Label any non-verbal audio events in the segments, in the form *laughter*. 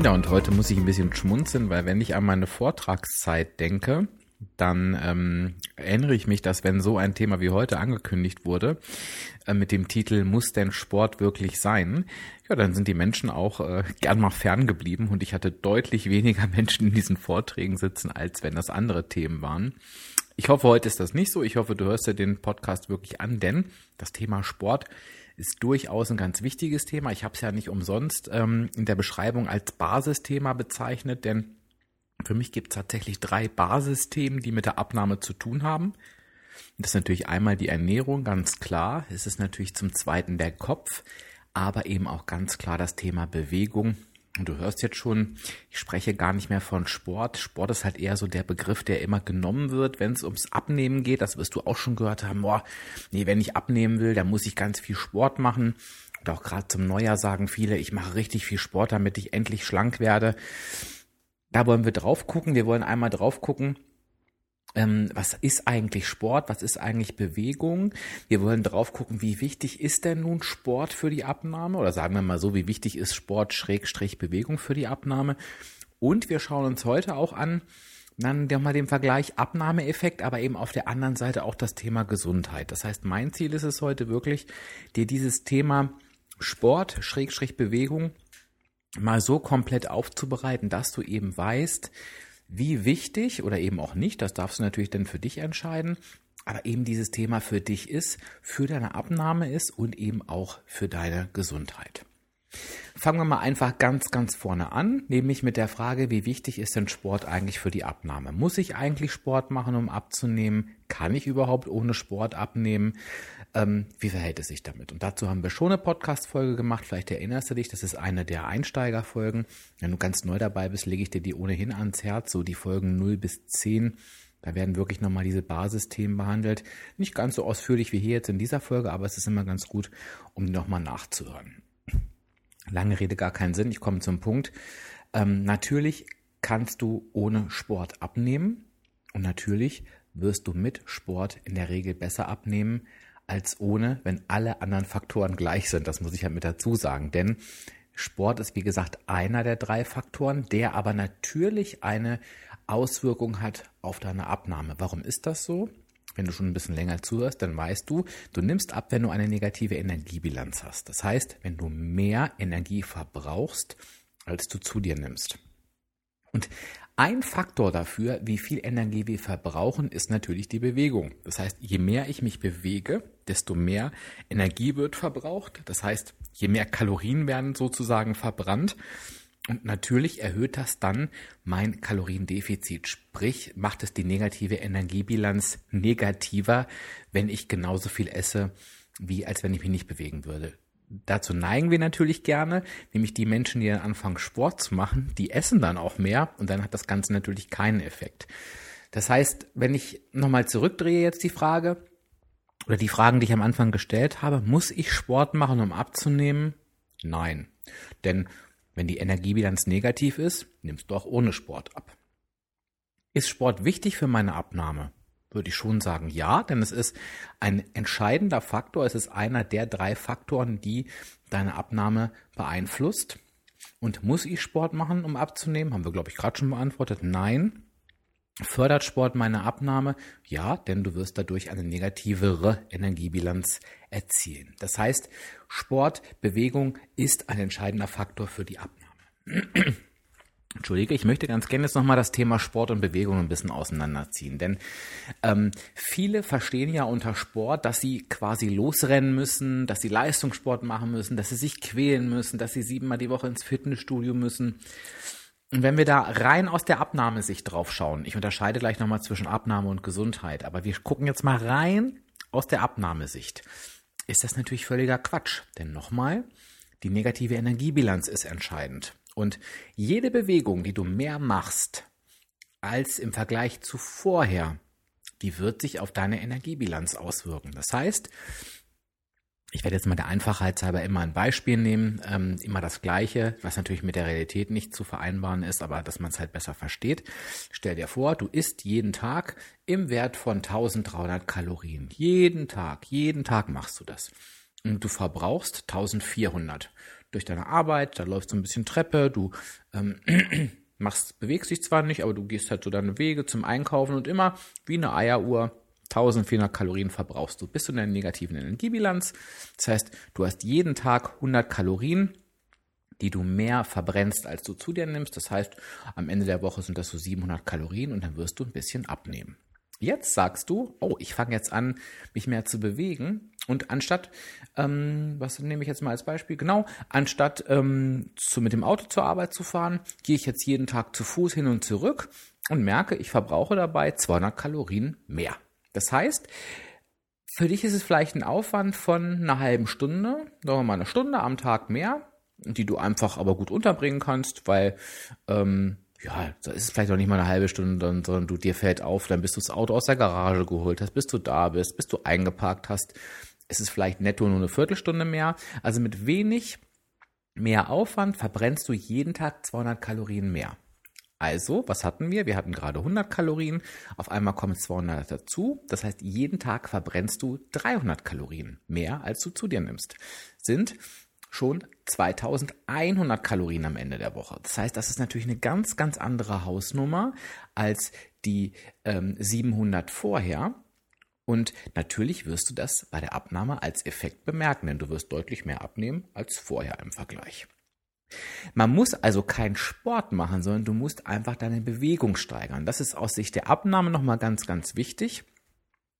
Ja, und heute muss ich ein bisschen schmunzeln, weil wenn ich an meine Vortragszeit denke, dann ähm, erinnere ich mich, dass wenn so ein Thema wie heute angekündigt wurde, äh, mit dem Titel Muss denn Sport wirklich sein? Ja, dann sind die Menschen auch äh, gern mal ferngeblieben und ich hatte deutlich weniger *laughs* Menschen in diesen Vorträgen sitzen, als wenn das andere Themen waren. Ich hoffe, heute ist das nicht so. Ich hoffe, du hörst dir den Podcast wirklich an, denn das Thema Sport ist durchaus ein ganz wichtiges Thema. Ich habe es ja nicht umsonst ähm, in der Beschreibung als Basisthema bezeichnet, denn für mich gibt es tatsächlich drei Basisthemen, die mit der Abnahme zu tun haben. Das ist natürlich einmal die Ernährung, ganz klar. Es ist natürlich zum zweiten der Kopf, aber eben auch ganz klar das Thema Bewegung und du hörst jetzt schon, ich spreche gar nicht mehr von Sport. Sport ist halt eher so der Begriff, der immer genommen wird, wenn es ums Abnehmen geht. Das wirst du auch schon gehört haben. Boah, nee, wenn ich abnehmen will, dann muss ich ganz viel Sport machen. Und auch gerade zum Neujahr sagen viele, ich mache richtig viel Sport, damit ich endlich schlank werde. Da wollen wir drauf gucken. Wir wollen einmal drauf gucken, ähm, was ist eigentlich Sport, was ist eigentlich Bewegung. Wir wollen drauf gucken, wie wichtig ist denn nun Sport für die Abnahme oder sagen wir mal so, wie wichtig ist Sport Schrägstrich Bewegung für die Abnahme. Und wir schauen uns heute auch an, dann mal den Vergleich Abnahmeeffekt, aber eben auf der anderen Seite auch das Thema Gesundheit. Das heißt, mein Ziel ist es heute wirklich, dir dieses Thema Sport, Schrägstrich Bewegung mal so komplett aufzubereiten, dass du eben weißt, wie wichtig oder eben auch nicht, das darfst du natürlich dann für dich entscheiden, aber eben dieses Thema für dich ist, für deine Abnahme ist und eben auch für deine Gesundheit. Fangen wir mal einfach ganz, ganz vorne an, nämlich mit der Frage, wie wichtig ist denn Sport eigentlich für die Abnahme? Muss ich eigentlich Sport machen, um abzunehmen? Kann ich überhaupt ohne Sport abnehmen? Ähm, wie verhält es sich damit? Und dazu haben wir schon eine Podcast-Folge gemacht. Vielleicht erinnerst du dich, das ist eine der Einsteigerfolgen. Wenn du ganz neu dabei bist, lege ich dir die ohnehin ans Herz, so die Folgen 0 bis 10. Da werden wirklich nochmal diese Basisthemen behandelt. Nicht ganz so ausführlich wie hier jetzt in dieser Folge, aber es ist immer ganz gut, um die nochmal nachzuhören. Lange Rede, gar keinen Sinn. Ich komme zum Punkt. Ähm, natürlich kannst du ohne Sport abnehmen und natürlich wirst du mit Sport in der Regel besser abnehmen als ohne, wenn alle anderen Faktoren gleich sind. Das muss ich ja mit dazu sagen, denn Sport ist wie gesagt einer der drei Faktoren, der aber natürlich eine Auswirkung hat auf deine Abnahme. Warum ist das so? Wenn du schon ein bisschen länger zuhörst, dann weißt du, du nimmst ab, wenn du eine negative Energiebilanz hast. Das heißt, wenn du mehr Energie verbrauchst, als du zu dir nimmst. Und ein Faktor dafür, wie viel Energie wir verbrauchen, ist natürlich die Bewegung. Das heißt, je mehr ich mich bewege, desto mehr Energie wird verbraucht. Das heißt, je mehr Kalorien werden sozusagen verbrannt. Und natürlich erhöht das dann mein Kaloriendefizit, sprich macht es die negative Energiebilanz negativer, wenn ich genauso viel esse, wie als wenn ich mich nicht bewegen würde dazu neigen wir natürlich gerne, nämlich die Menschen, die dann anfangen Sport zu machen, die essen dann auch mehr und dann hat das Ganze natürlich keinen Effekt. Das heißt, wenn ich nochmal zurückdrehe jetzt die Frage oder die Fragen, die ich am Anfang gestellt habe, muss ich Sport machen, um abzunehmen? Nein. Denn wenn die Energiebilanz negativ ist, nimmst du auch ohne Sport ab. Ist Sport wichtig für meine Abnahme? würde ich schon sagen, ja, denn es ist ein entscheidender Faktor. Es ist einer der drei Faktoren, die deine Abnahme beeinflusst. Und muss ich Sport machen, um abzunehmen? Haben wir, glaube ich, gerade schon beantwortet. Nein. Fördert Sport meine Abnahme? Ja, denn du wirst dadurch eine negativere Energiebilanz erzielen. Das heißt, Sport, Bewegung ist ein entscheidender Faktor für die Abnahme. *clears throat* Entschuldige, ich möchte ganz gerne jetzt nochmal das Thema Sport und Bewegung ein bisschen auseinanderziehen. Denn ähm, viele verstehen ja unter Sport, dass sie quasi losrennen müssen, dass sie Leistungssport machen müssen, dass sie sich quälen müssen, dass sie siebenmal die Woche ins Fitnessstudio müssen. Und wenn wir da rein aus der Abnahmesicht drauf schauen, ich unterscheide gleich nochmal zwischen Abnahme und Gesundheit, aber wir gucken jetzt mal rein aus der Abnahmesicht, ist das natürlich völliger Quatsch. Denn nochmal, die negative Energiebilanz ist entscheidend. Und jede Bewegung, die du mehr machst, als im Vergleich zu vorher, die wird sich auf deine Energiebilanz auswirken. Das heißt, ich werde jetzt mal der Einfachheit halber immer ein Beispiel nehmen, ähm, immer das Gleiche, was natürlich mit der Realität nicht zu vereinbaren ist, aber dass man es halt besser versteht. Stell dir vor, du isst jeden Tag im Wert von 1300 Kalorien. Jeden Tag, jeden Tag machst du das. Und du verbrauchst 1400 durch deine Arbeit, da läuft so ein bisschen Treppe, du ähm, *clears throat* machst, bewegst dich zwar nicht, aber du gehst halt so deine Wege zum Einkaufen und immer wie eine Eieruhr 1400 Kalorien verbrauchst du. Bist du in der negativen Energiebilanz? Das heißt, du hast jeden Tag 100 Kalorien, die du mehr verbrennst, als du zu dir nimmst. Das heißt, am Ende der Woche sind das so 700 Kalorien und dann wirst du ein bisschen abnehmen. Jetzt sagst du, oh, ich fange jetzt an, mich mehr zu bewegen. Und anstatt, ähm, was nehme ich jetzt mal als Beispiel? Genau, anstatt ähm, zu, mit dem Auto zur Arbeit zu fahren, gehe ich jetzt jeden Tag zu Fuß hin und zurück und merke, ich verbrauche dabei 200 Kalorien mehr. Das heißt, für dich ist es vielleicht ein Aufwand von einer halben Stunde, sagen wir mal eine Stunde am Tag mehr, die du einfach aber gut unterbringen kannst, weil ähm, ja, da ist es vielleicht auch nicht mal eine halbe Stunde, sondern du dir fällt auf, dann bist du das Auto aus der Garage geholt hast, bis du da bist, bis du eingeparkt hast. Es ist vielleicht netto nur eine Viertelstunde mehr. Also mit wenig mehr Aufwand verbrennst du jeden Tag 200 Kalorien mehr. Also, was hatten wir? Wir hatten gerade 100 Kalorien, auf einmal kommen 200 dazu. Das heißt, jeden Tag verbrennst du 300 Kalorien mehr, als du zu dir nimmst. Sind schon 2100 Kalorien am Ende der Woche. Das heißt, das ist natürlich eine ganz, ganz andere Hausnummer als die ähm, 700 vorher. Und natürlich wirst du das bei der Abnahme als Effekt bemerken, denn du wirst deutlich mehr abnehmen als vorher im Vergleich. Man muss also keinen Sport machen, sondern du musst einfach deine Bewegung steigern. Das ist aus Sicht der Abnahme nochmal ganz, ganz wichtig.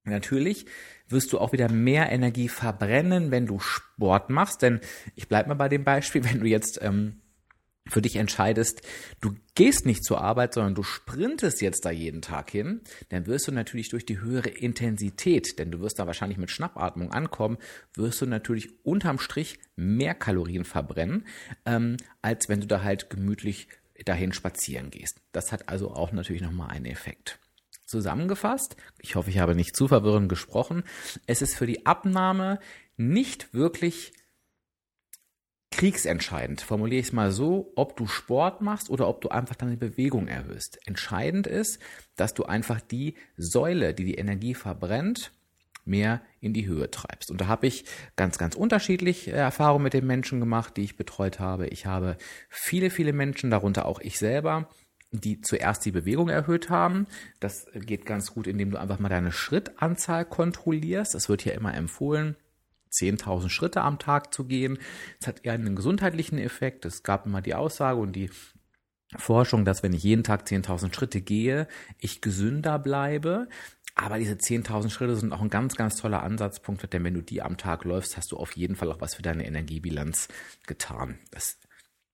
Natürlich wirst du auch wieder mehr Energie verbrennen, wenn du Sport machst, denn ich bleibe mal bei dem Beispiel, *laughs* wenn du jetzt ähm, für dich entscheidest, du gehst nicht zur Arbeit, sondern du sprintest jetzt da jeden Tag hin, dann wirst du natürlich durch die höhere Intensität, denn du wirst da wahrscheinlich mit Schnappatmung ankommen, wirst du natürlich unterm Strich mehr Kalorien verbrennen, ähm, als wenn du da halt gemütlich dahin spazieren gehst. Das hat also auch natürlich nochmal einen Effekt. Zusammengefasst, ich hoffe, ich habe nicht zu verwirrend gesprochen, es ist für die Abnahme nicht wirklich kriegsentscheidend, formuliere ich es mal so, ob du Sport machst oder ob du einfach deine Bewegung erhöhst. Entscheidend ist, dass du einfach die Säule, die die Energie verbrennt, mehr in die Höhe treibst. Und da habe ich ganz, ganz unterschiedliche Erfahrungen mit den Menschen gemacht, die ich betreut habe. Ich habe viele, viele Menschen, darunter auch ich selber, die zuerst die Bewegung erhöht haben. Das geht ganz gut, indem du einfach mal deine Schrittanzahl kontrollierst. Das wird hier immer empfohlen 10.000 Schritte am Tag zu gehen. Es hat eher einen gesundheitlichen Effekt. Es gab immer die Aussage und die Forschung, dass wenn ich jeden Tag 10.000 Schritte gehe, ich gesünder bleibe. Aber diese 10.000 Schritte sind auch ein ganz, ganz toller Ansatzpunkt, denn wenn du die am Tag läufst, hast du auf jeden Fall auch was für deine Energiebilanz getan. Das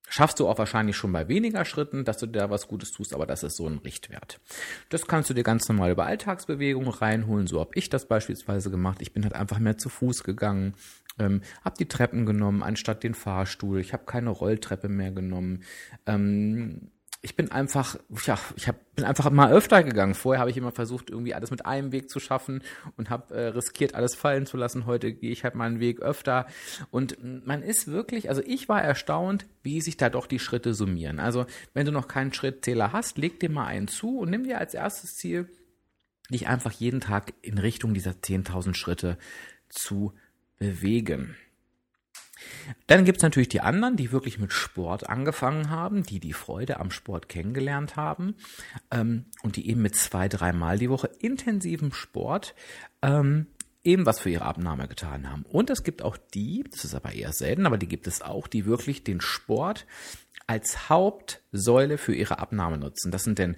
Schaffst du auch wahrscheinlich schon bei weniger Schritten, dass du da was Gutes tust, aber das ist so ein Richtwert. Das kannst du dir ganz normal über Alltagsbewegungen reinholen. So habe ich das beispielsweise gemacht. Ich bin halt einfach mehr zu Fuß gegangen, ähm, habe die Treppen genommen anstatt den Fahrstuhl. Ich habe keine Rolltreppe mehr genommen. Ähm, ich bin einfach, ja, ich hab, bin einfach mal öfter gegangen. Vorher habe ich immer versucht, irgendwie alles mit einem Weg zu schaffen und habe äh, riskiert, alles fallen zu lassen. Heute gehe ich halt meinen Weg öfter. Und man ist wirklich, also ich war erstaunt, wie sich da doch die Schritte summieren. Also wenn du noch keinen Schrittzähler hast, leg dir mal einen zu und nimm dir als erstes Ziel, dich einfach jeden Tag in Richtung dieser 10.000 Schritte zu bewegen. Dann gibt's natürlich die anderen, die wirklich mit Sport angefangen haben, die die Freude am Sport kennengelernt haben ähm, und die eben mit zwei, dreimal die Woche intensivem Sport ähm, eben was für ihre Abnahme getan haben. Und es gibt auch die, das ist aber eher selten, aber die gibt es auch, die wirklich den Sport als Hauptsäule für ihre Abnahme nutzen. Das sind denn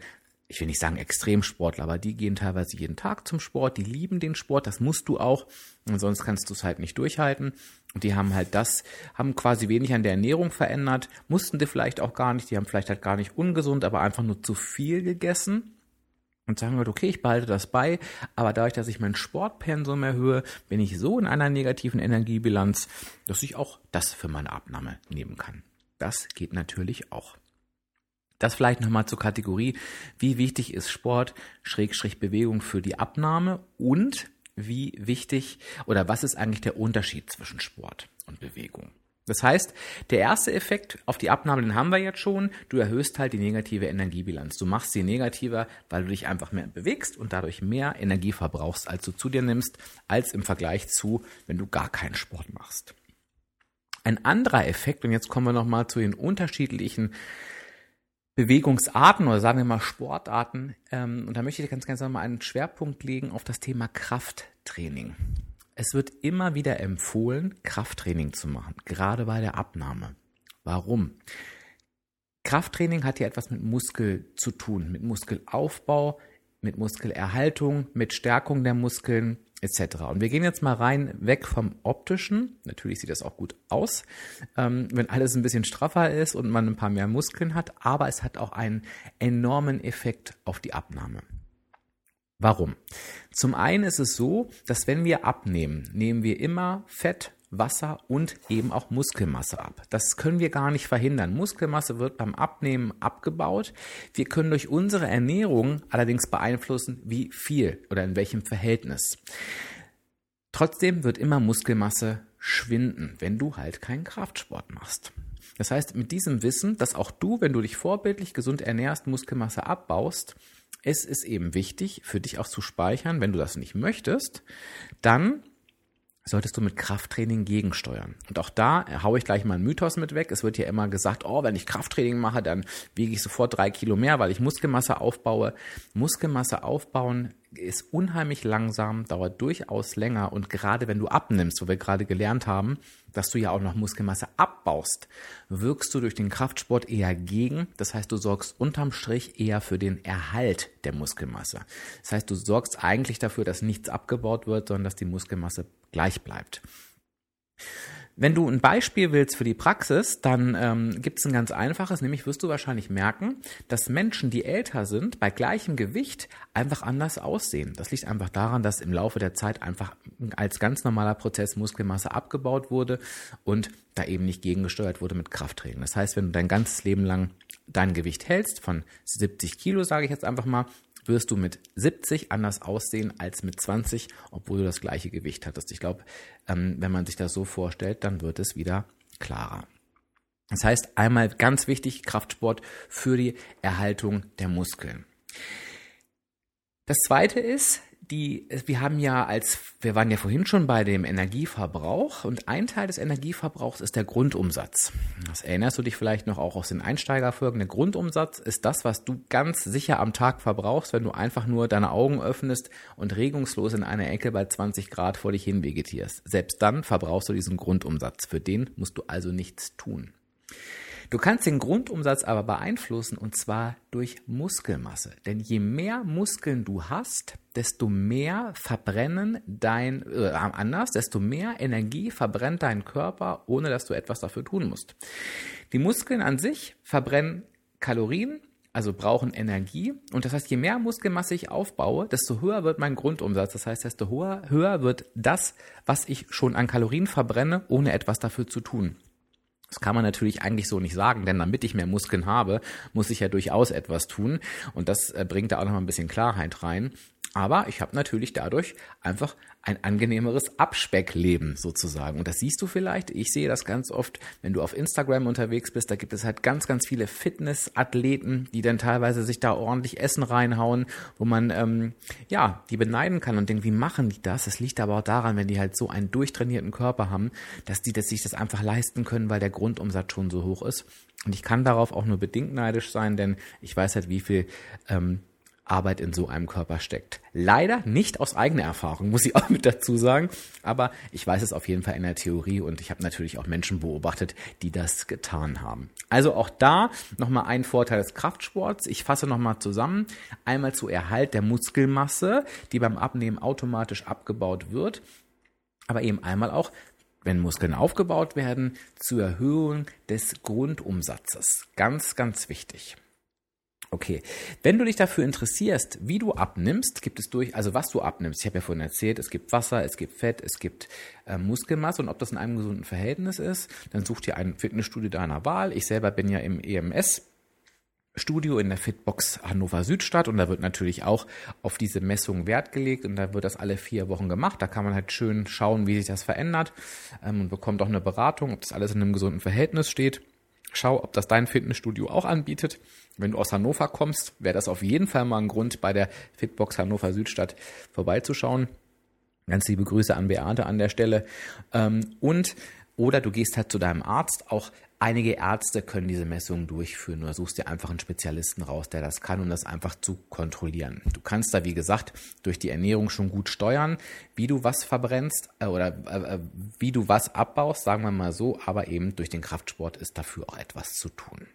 ich will nicht sagen Extremsportler, aber die gehen teilweise jeden Tag zum Sport, die lieben den Sport, das musst du auch, und sonst kannst du es halt nicht durchhalten. Und die haben halt das, haben quasi wenig an der Ernährung verändert, mussten die vielleicht auch gar nicht, die haben vielleicht halt gar nicht ungesund, aber einfach nur zu viel gegessen und sagen halt, okay, ich behalte das bei, aber dadurch, dass ich mein Sportpensum erhöhe, bin ich so in einer negativen Energiebilanz, dass ich auch das für meine Abnahme nehmen kann. Das geht natürlich auch. Das vielleicht nochmal zur Kategorie, wie wichtig ist Sport, Schrägstrich Bewegung für die Abnahme und wie wichtig oder was ist eigentlich der Unterschied zwischen Sport und Bewegung? Das heißt, der erste Effekt auf die Abnahme, den haben wir jetzt schon. Du erhöhst halt die negative Energiebilanz. Du machst sie negativer, weil du dich einfach mehr bewegst und dadurch mehr Energie verbrauchst, als du zu dir nimmst, als im Vergleich zu, wenn du gar keinen Sport machst. Ein anderer Effekt, und jetzt kommen wir nochmal zu den unterschiedlichen Bewegungsarten oder sagen wir mal Sportarten. Ähm, und da möchte ich ganz gerne mal einen Schwerpunkt legen auf das Thema Krafttraining. Es wird immer wieder empfohlen, Krafttraining zu machen, gerade bei der Abnahme. Warum? Krafttraining hat ja etwas mit Muskel zu tun, mit Muskelaufbau, mit Muskelerhaltung, mit Stärkung der Muskeln, etc. Und wir gehen jetzt mal rein weg vom optischen. Natürlich sieht das auch gut aus, ähm, wenn alles ein bisschen straffer ist und man ein paar mehr Muskeln hat, aber es hat auch einen enormen Effekt auf die Abnahme. Warum? Zum einen ist es so, dass wenn wir abnehmen, nehmen wir immer Fett, Wasser und eben auch Muskelmasse ab. Das können wir gar nicht verhindern. Muskelmasse wird beim Abnehmen abgebaut. Wir können durch unsere Ernährung allerdings beeinflussen, wie viel oder in welchem Verhältnis. Trotzdem wird immer Muskelmasse schwinden, wenn du halt keinen Kraftsport machst. Das heißt, mit diesem Wissen, dass auch du, wenn du dich vorbildlich gesund ernährst, Muskelmasse abbaust, es ist eben wichtig für dich auch zu speichern, wenn du das nicht möchtest, dann solltest du mit Krafttraining gegensteuern. Und auch da haue ich gleich mal einen Mythos mit weg. Es wird ja immer gesagt, oh, wenn ich Krafttraining mache, dann wiege ich sofort drei Kilo mehr, weil ich Muskelmasse aufbaue. Muskelmasse aufbauen ist unheimlich langsam, dauert durchaus länger und gerade wenn du abnimmst, wo wir gerade gelernt haben, dass du ja auch noch Muskelmasse abbaust, wirkst du durch den Kraftsport eher gegen. Das heißt, du sorgst unterm Strich eher für den Erhalt der Muskelmasse. Das heißt, du sorgst eigentlich dafür, dass nichts abgebaut wird, sondern dass die Muskelmasse gleich bleibt. Wenn du ein Beispiel willst für die Praxis, dann ähm, gibt es ein ganz einfaches, nämlich wirst du wahrscheinlich merken, dass Menschen, die älter sind, bei gleichem Gewicht einfach anders aussehen. Das liegt einfach daran, dass im Laufe der Zeit einfach als ganz normaler Prozess Muskelmasse abgebaut wurde und da eben nicht gegengesteuert wurde mit Krafttraining. Das heißt, wenn du dein ganzes Leben lang dein Gewicht hältst, von 70 Kilo, sage ich jetzt einfach mal, wirst du mit 70 anders aussehen als mit 20, obwohl du das gleiche Gewicht hattest. Ich glaube, ähm, wenn man sich das so vorstellt, dann wird es wieder klarer. Das heißt, einmal ganz wichtig, Kraftsport für die Erhaltung der Muskeln. Das zweite ist, die, wir haben ja als, wir waren ja vorhin schon bei dem Energieverbrauch und ein Teil des Energieverbrauchs ist der Grundumsatz. Das erinnerst du dich vielleicht noch auch aus den Einsteigerfolgen. Der Grundumsatz ist das, was du ganz sicher am Tag verbrauchst, wenn du einfach nur deine Augen öffnest und regungslos in einer Ecke bei 20 Grad vor dich hin vegetierst. Selbst dann verbrauchst du diesen Grundumsatz. Für den musst du also nichts tun. Du kannst den Grundumsatz aber beeinflussen und zwar durch Muskelmasse. Denn je mehr Muskeln du hast, desto mehr verbrennen dein, äh, anders, desto mehr Energie verbrennt dein Körper, ohne dass du etwas dafür tun musst. Die Muskeln an sich verbrennen Kalorien, also brauchen Energie. Und das heißt, je mehr Muskelmasse ich aufbaue, desto höher wird mein Grundumsatz. Das heißt, desto höher, höher wird das, was ich schon an Kalorien verbrenne, ohne etwas dafür zu tun. Das kann man natürlich eigentlich so nicht sagen, denn damit ich mehr Muskeln habe, muss ich ja durchaus etwas tun. Und das äh, bringt da auch noch mal ein bisschen Klarheit rein. Aber ich habe natürlich dadurch einfach ein angenehmeres Abspeckleben sozusagen. Und das siehst du vielleicht. Ich sehe das ganz oft, wenn du auf Instagram unterwegs bist. Da gibt es halt ganz, ganz viele Fitnessathleten, die dann teilweise sich da ordentlich Essen reinhauen, wo man ähm, ja die beneiden kann und denkt, wie machen die das? Das liegt aber auch daran, wenn die halt so einen durchtrainierten Körper haben, dass die dass sich das einfach leisten können, weil der Grundumsatz schon so hoch ist. Und ich kann darauf auch nur bedingt neidisch sein, denn ich weiß halt, wie viel ähm, Arbeit in so einem Körper steckt. Leider nicht aus eigener Erfahrung, muss ich auch mit dazu sagen, aber ich weiß es auf jeden Fall in der Theorie und ich habe natürlich auch Menschen beobachtet, die das getan haben. Also auch da nochmal ein Vorteil des Kraftsports. Ich fasse nochmal zusammen. Einmal zu Erhalt der Muskelmasse, die beim Abnehmen automatisch abgebaut wird, aber eben einmal auch wenn Muskeln aufgebaut werden, zur Erhöhung des Grundumsatzes. Ganz, ganz wichtig. Okay, wenn du dich dafür interessierst, wie du abnimmst, gibt es durch, also was du abnimmst. Ich habe ja vorhin erzählt, es gibt Wasser, es gibt Fett, es gibt äh, Muskelmasse und ob das in einem gesunden Verhältnis ist, dann such dir ein Fitnessstudio deiner Wahl. Ich selber bin ja im EMS Studio in der Fitbox Hannover Südstadt und da wird natürlich auch auf diese Messung Wert gelegt und da wird das alle vier Wochen gemacht. Da kann man halt schön schauen, wie sich das verändert ähm, und bekommt auch eine Beratung, ob das alles in einem gesunden Verhältnis steht. Schau, ob das dein Fitnessstudio auch anbietet. Wenn du aus Hannover kommst, wäre das auf jeden Fall mal ein Grund, bei der Fitbox Hannover Südstadt vorbeizuschauen. Ganz liebe Grüße an Beate an der Stelle. Ähm, und oder du gehst halt zu deinem Arzt. Auch einige Ärzte können diese Messungen durchführen. Oder suchst dir einfach einen Spezialisten raus, der das kann, um das einfach zu kontrollieren. Du kannst da, wie gesagt, durch die Ernährung schon gut steuern, wie du was verbrennst äh, oder äh, äh, wie du was abbaust, sagen wir mal so. Aber eben durch den Kraftsport ist dafür auch etwas zu tun.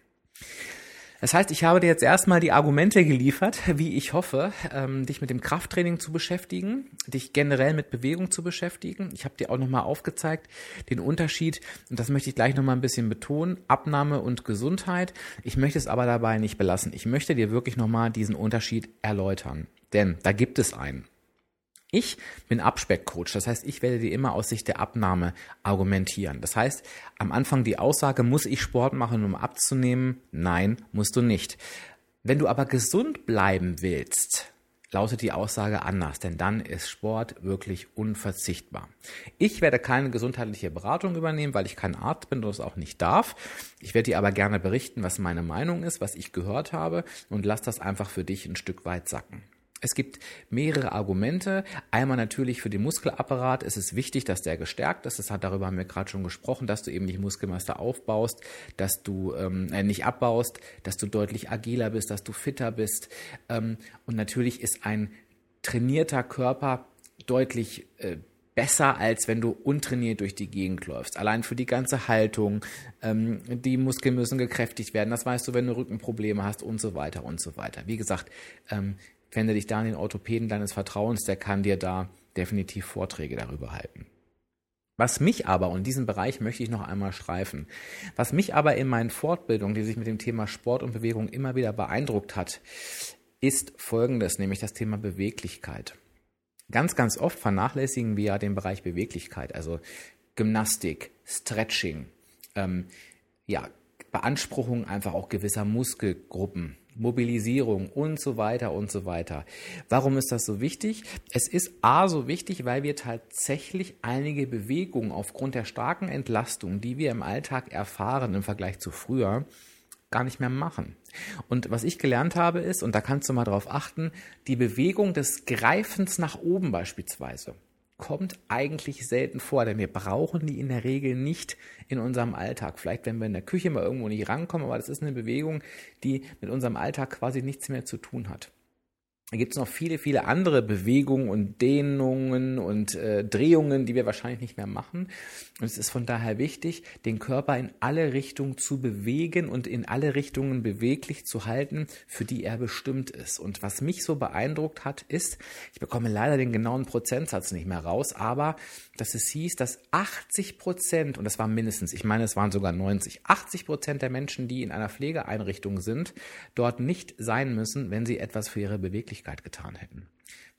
Das heißt, ich habe dir jetzt erstmal die Argumente geliefert, *laughs* wie ich hoffe, ähm, dich mit dem Krafttraining zu beschäftigen, dich generell mit Bewegung zu beschäftigen. Ich habe dir auch nochmal aufgezeigt den Unterschied, und das möchte ich gleich nochmal ein bisschen betonen, Abnahme und Gesundheit. Ich möchte es aber dabei nicht belassen. Ich möchte dir wirklich nochmal diesen Unterschied erläutern. Denn da gibt es einen. Ich bin Abspeckcoach, das heißt, ich werde dir immer aus Sicht der Abnahme argumentieren. Das heißt, am Anfang die Aussage, muss ich Sport machen, um abzunehmen? Nein, musst du nicht. Wenn du aber gesund bleiben willst, lautet die Aussage anders, denn dann ist Sport wirklich unverzichtbar. Ich werde keine gesundheitliche Beratung übernehmen, weil ich kein Arzt bin und das auch nicht darf. Ich werde dir aber gerne berichten, was meine Meinung ist, was ich gehört habe und lass das einfach für dich ein Stück weit sacken. Es gibt mehrere Argumente. Einmal natürlich für den Muskelapparat ist es wichtig, dass der gestärkt ist. Das hat darüber haben wir gerade schon gesprochen, dass du eben nicht Muskelmasse aufbaust, dass du ähm, äh, nicht abbaust, dass du deutlich agiler bist, dass du fitter bist. Ähm, und natürlich ist ein trainierter Körper deutlich äh, besser, als wenn du untrainiert durch die Gegend läufst. Allein für die ganze Haltung, ähm, die Muskeln müssen gekräftigt werden, das weißt du, wenn du Rückenprobleme hast und so weiter und so weiter. Wie gesagt, ähm, wende dich da an den Orthopäden deines Vertrauens, der kann dir da definitiv Vorträge darüber halten. Was mich aber, und diesen Bereich möchte ich noch einmal streifen, was mich aber in meinen Fortbildungen, die sich mit dem Thema Sport und Bewegung immer wieder beeindruckt hat, ist folgendes, nämlich das Thema Beweglichkeit. Ganz, ganz oft vernachlässigen wir ja den Bereich Beweglichkeit, also Gymnastik, Stretching, ähm, ja, Beanspruchung einfach auch gewisser Muskelgruppen, Mobilisierung und so weiter und so weiter. Warum ist das so wichtig? Es ist A so wichtig, weil wir tatsächlich einige Bewegungen aufgrund der starken Entlastung, die wir im Alltag erfahren im Vergleich zu früher, gar nicht mehr machen. Und was ich gelernt habe ist, und da kannst du mal drauf achten, die Bewegung des Greifens nach oben beispielsweise kommt eigentlich selten vor, denn wir brauchen die in der Regel nicht in unserem Alltag. Vielleicht, wenn wir in der Küche mal irgendwo nicht rankommen, aber das ist eine Bewegung, die mit unserem Alltag quasi nichts mehr zu tun hat. Gibt es noch viele, viele andere Bewegungen und Dehnungen und äh, Drehungen, die wir wahrscheinlich nicht mehr machen. Und es ist von daher wichtig, den Körper in alle Richtungen zu bewegen und in alle Richtungen beweglich zu halten, für die er bestimmt ist. Und was mich so beeindruckt hat, ist, ich bekomme leider den genauen Prozentsatz nicht mehr raus, aber dass es hieß, dass 80 Prozent, und das war mindestens, ich meine, es waren sogar 90, 80 Prozent der Menschen, die in einer Pflegeeinrichtung sind, dort nicht sein müssen, wenn sie etwas für ihre Beweglichkeit getan hätten.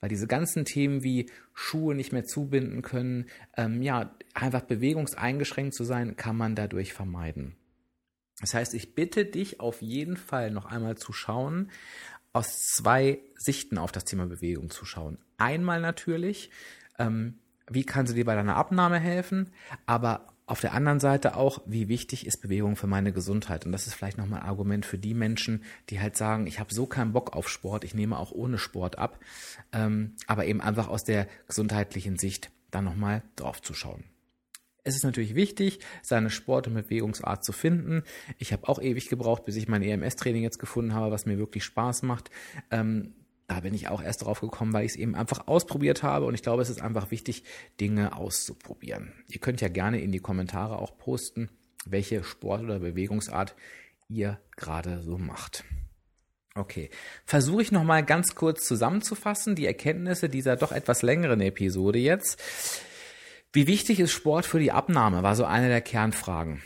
Weil diese ganzen Themen wie Schuhe nicht mehr zubinden können, ähm, ja, einfach bewegungseingeschränkt zu sein, kann man dadurch vermeiden. Das heißt, ich bitte dich auf jeden Fall noch einmal zu schauen, aus zwei Sichten auf das Thema Bewegung zu schauen. Einmal natürlich, ähm, wie kann sie dir bei deiner Abnahme helfen, aber auf der anderen Seite auch, wie wichtig ist Bewegung für meine Gesundheit? Und das ist vielleicht nochmal ein Argument für die Menschen, die halt sagen, ich habe so keinen Bock auf Sport, ich nehme auch ohne Sport ab, ähm, aber eben einfach aus der gesundheitlichen Sicht dann nochmal drauf zu schauen. Es ist natürlich wichtig, seine Sport- und Bewegungsart zu finden. Ich habe auch ewig gebraucht, bis ich mein EMS-Training jetzt gefunden habe, was mir wirklich Spaß macht. Ähm, da bin ich auch erst drauf gekommen, weil ich es eben einfach ausprobiert habe und ich glaube, es ist einfach wichtig, Dinge auszuprobieren. Ihr könnt ja gerne in die Kommentare auch posten, welche Sport- oder Bewegungsart ihr gerade so macht. Okay, versuche ich nochmal ganz kurz zusammenzufassen, die Erkenntnisse dieser doch etwas längeren Episode jetzt. Wie wichtig ist Sport für die Abnahme, war so eine der Kernfragen.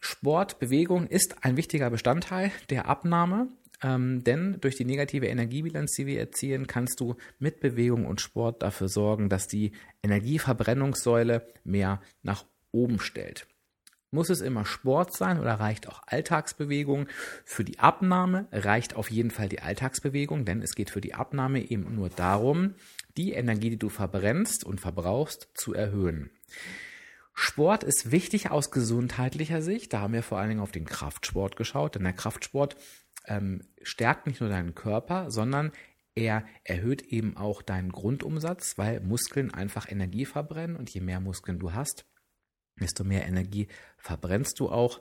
Sport, Bewegung ist ein wichtiger Bestandteil der Abnahme. Ähm, denn durch die negative Energiebilanz, die wir erzielen, kannst du mit Bewegung und Sport dafür sorgen, dass die Energieverbrennungssäule mehr nach oben stellt. Muss es immer Sport sein oder reicht auch Alltagsbewegung? Für die Abnahme reicht auf jeden Fall die Alltagsbewegung, denn es geht für die Abnahme eben nur darum, die Energie, die du verbrennst und verbrauchst, zu erhöhen. Sport ist wichtig aus gesundheitlicher Sicht. Da haben wir vor allen Dingen auf den Kraftsport geschaut, denn der Kraftsport ähm, stärkt nicht nur deinen Körper, sondern er erhöht eben auch deinen Grundumsatz, weil Muskeln einfach Energie verbrennen und je mehr Muskeln du hast, desto mehr Energie verbrennst du auch.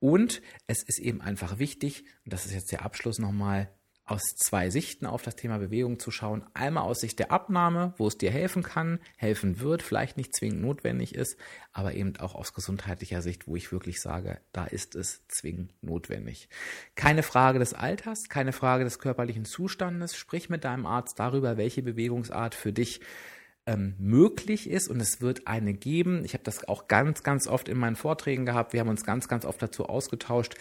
Und es ist eben einfach wichtig, und das ist jetzt der Abschluss nochmal, aus zwei Sichten auf das Thema Bewegung zu schauen. Einmal aus Sicht der Abnahme, wo es dir helfen kann, helfen wird, vielleicht nicht zwingend notwendig ist, aber eben auch aus gesundheitlicher Sicht, wo ich wirklich sage, da ist es zwingend notwendig. Keine Frage des Alters, keine Frage des körperlichen Zustandes. Sprich mit deinem Arzt darüber, welche Bewegungsart für dich ähm, möglich ist und es wird eine geben. Ich habe das auch ganz, ganz oft in meinen Vorträgen gehabt. Wir haben uns ganz, ganz oft dazu ausgetauscht.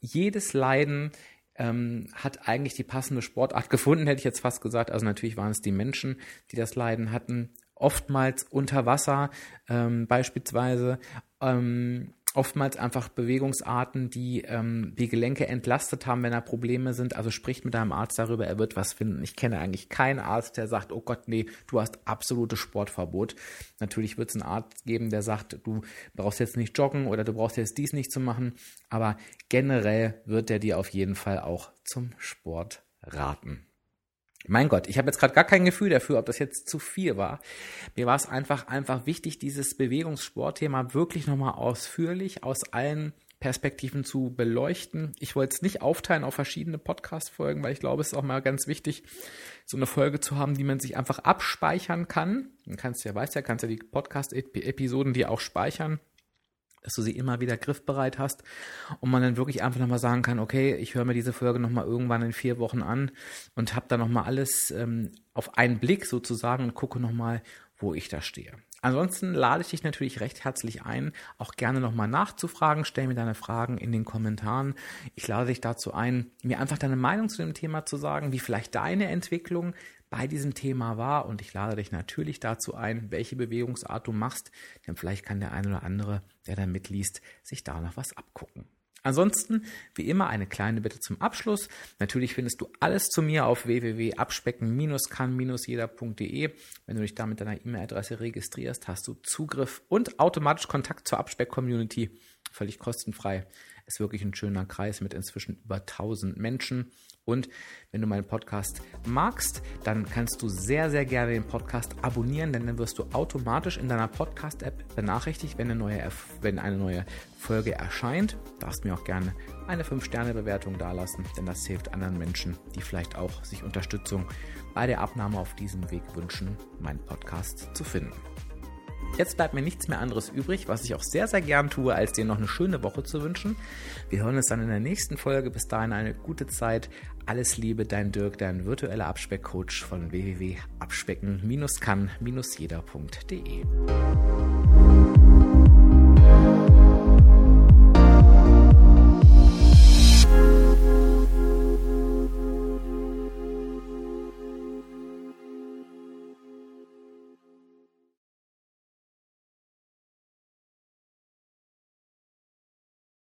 Jedes Leiden, ähm, hat eigentlich die passende Sportart gefunden, hätte ich jetzt fast gesagt. Also natürlich waren es die Menschen, die das Leiden hatten. Oftmals unter Wasser ähm, beispielsweise. Ähm, oftmals einfach Bewegungsarten, die ähm, die Gelenke entlastet haben, wenn da Probleme sind. Also spricht mit deinem Arzt darüber, er wird was finden. Ich kenne eigentlich keinen Arzt, der sagt, oh Gott, nee, du hast absolutes Sportverbot. Natürlich wird es einen Arzt geben, der sagt, du brauchst jetzt nicht joggen oder du brauchst jetzt dies nicht zu machen. Aber generell wird er dir auf jeden Fall auch zum Sport raten. Mein Gott, ich habe jetzt gerade gar kein Gefühl dafür, ob das jetzt zu viel war. Mir war es einfach einfach wichtig, dieses Bewegungssportthema wirklich nochmal ausführlich aus allen Perspektiven zu beleuchten. Ich wollte es nicht aufteilen auf verschiedene Podcast-Folgen, weil ich glaube, es ist auch mal ganz wichtig, so eine Folge zu haben, die man sich einfach abspeichern kann. Dann kannst du ja, weißt ja, kannst ja die Podcast-Episoden dir auch speichern dass du sie immer wieder griffbereit hast und man dann wirklich einfach nochmal sagen kann, okay, ich höre mir diese Folge nochmal irgendwann in vier Wochen an und habe dann nochmal alles ähm, auf einen Blick sozusagen und gucke nochmal, wo ich da stehe. Ansonsten lade ich dich natürlich recht herzlich ein, auch gerne nochmal nachzufragen. Stell mir deine Fragen in den Kommentaren. Ich lade dich dazu ein, mir einfach deine Meinung zu dem Thema zu sagen, wie vielleicht deine Entwicklung bei diesem Thema war. Und ich lade dich natürlich dazu ein, welche Bewegungsart du machst, denn vielleicht kann der eine oder andere, der da mitliest, sich da noch was abgucken. Ansonsten, wie immer, eine kleine Bitte zum Abschluss. Natürlich findest du alles zu mir auf www.abspecken-kann-jeder.de. Wenn du dich da mit deiner E-Mail-Adresse registrierst, hast du Zugriff und automatisch Kontakt zur Abspeck-Community. Völlig kostenfrei. Ist wirklich ein schöner Kreis mit inzwischen über 1000 Menschen. Und wenn du meinen Podcast magst, dann kannst du sehr, sehr gerne den Podcast abonnieren, denn dann wirst du automatisch in deiner Podcast-App benachrichtigt, wenn eine neue, wenn eine neue Folge erscheint. Darfst mir auch gerne eine 5-Sterne-Bewertung dalassen, denn das hilft anderen Menschen, die vielleicht auch sich Unterstützung bei der Abnahme auf diesem Weg wünschen, meinen Podcast zu finden. Jetzt bleibt mir nichts mehr anderes übrig, was ich auch sehr, sehr gern tue, als dir noch eine schöne Woche zu wünschen. Wir hören uns dann in der nächsten Folge. Bis dahin eine gute Zeit. Alles Liebe, dein Dirk, dein virtueller Abspeckcoach von www.abspecken-kann-jeder.de.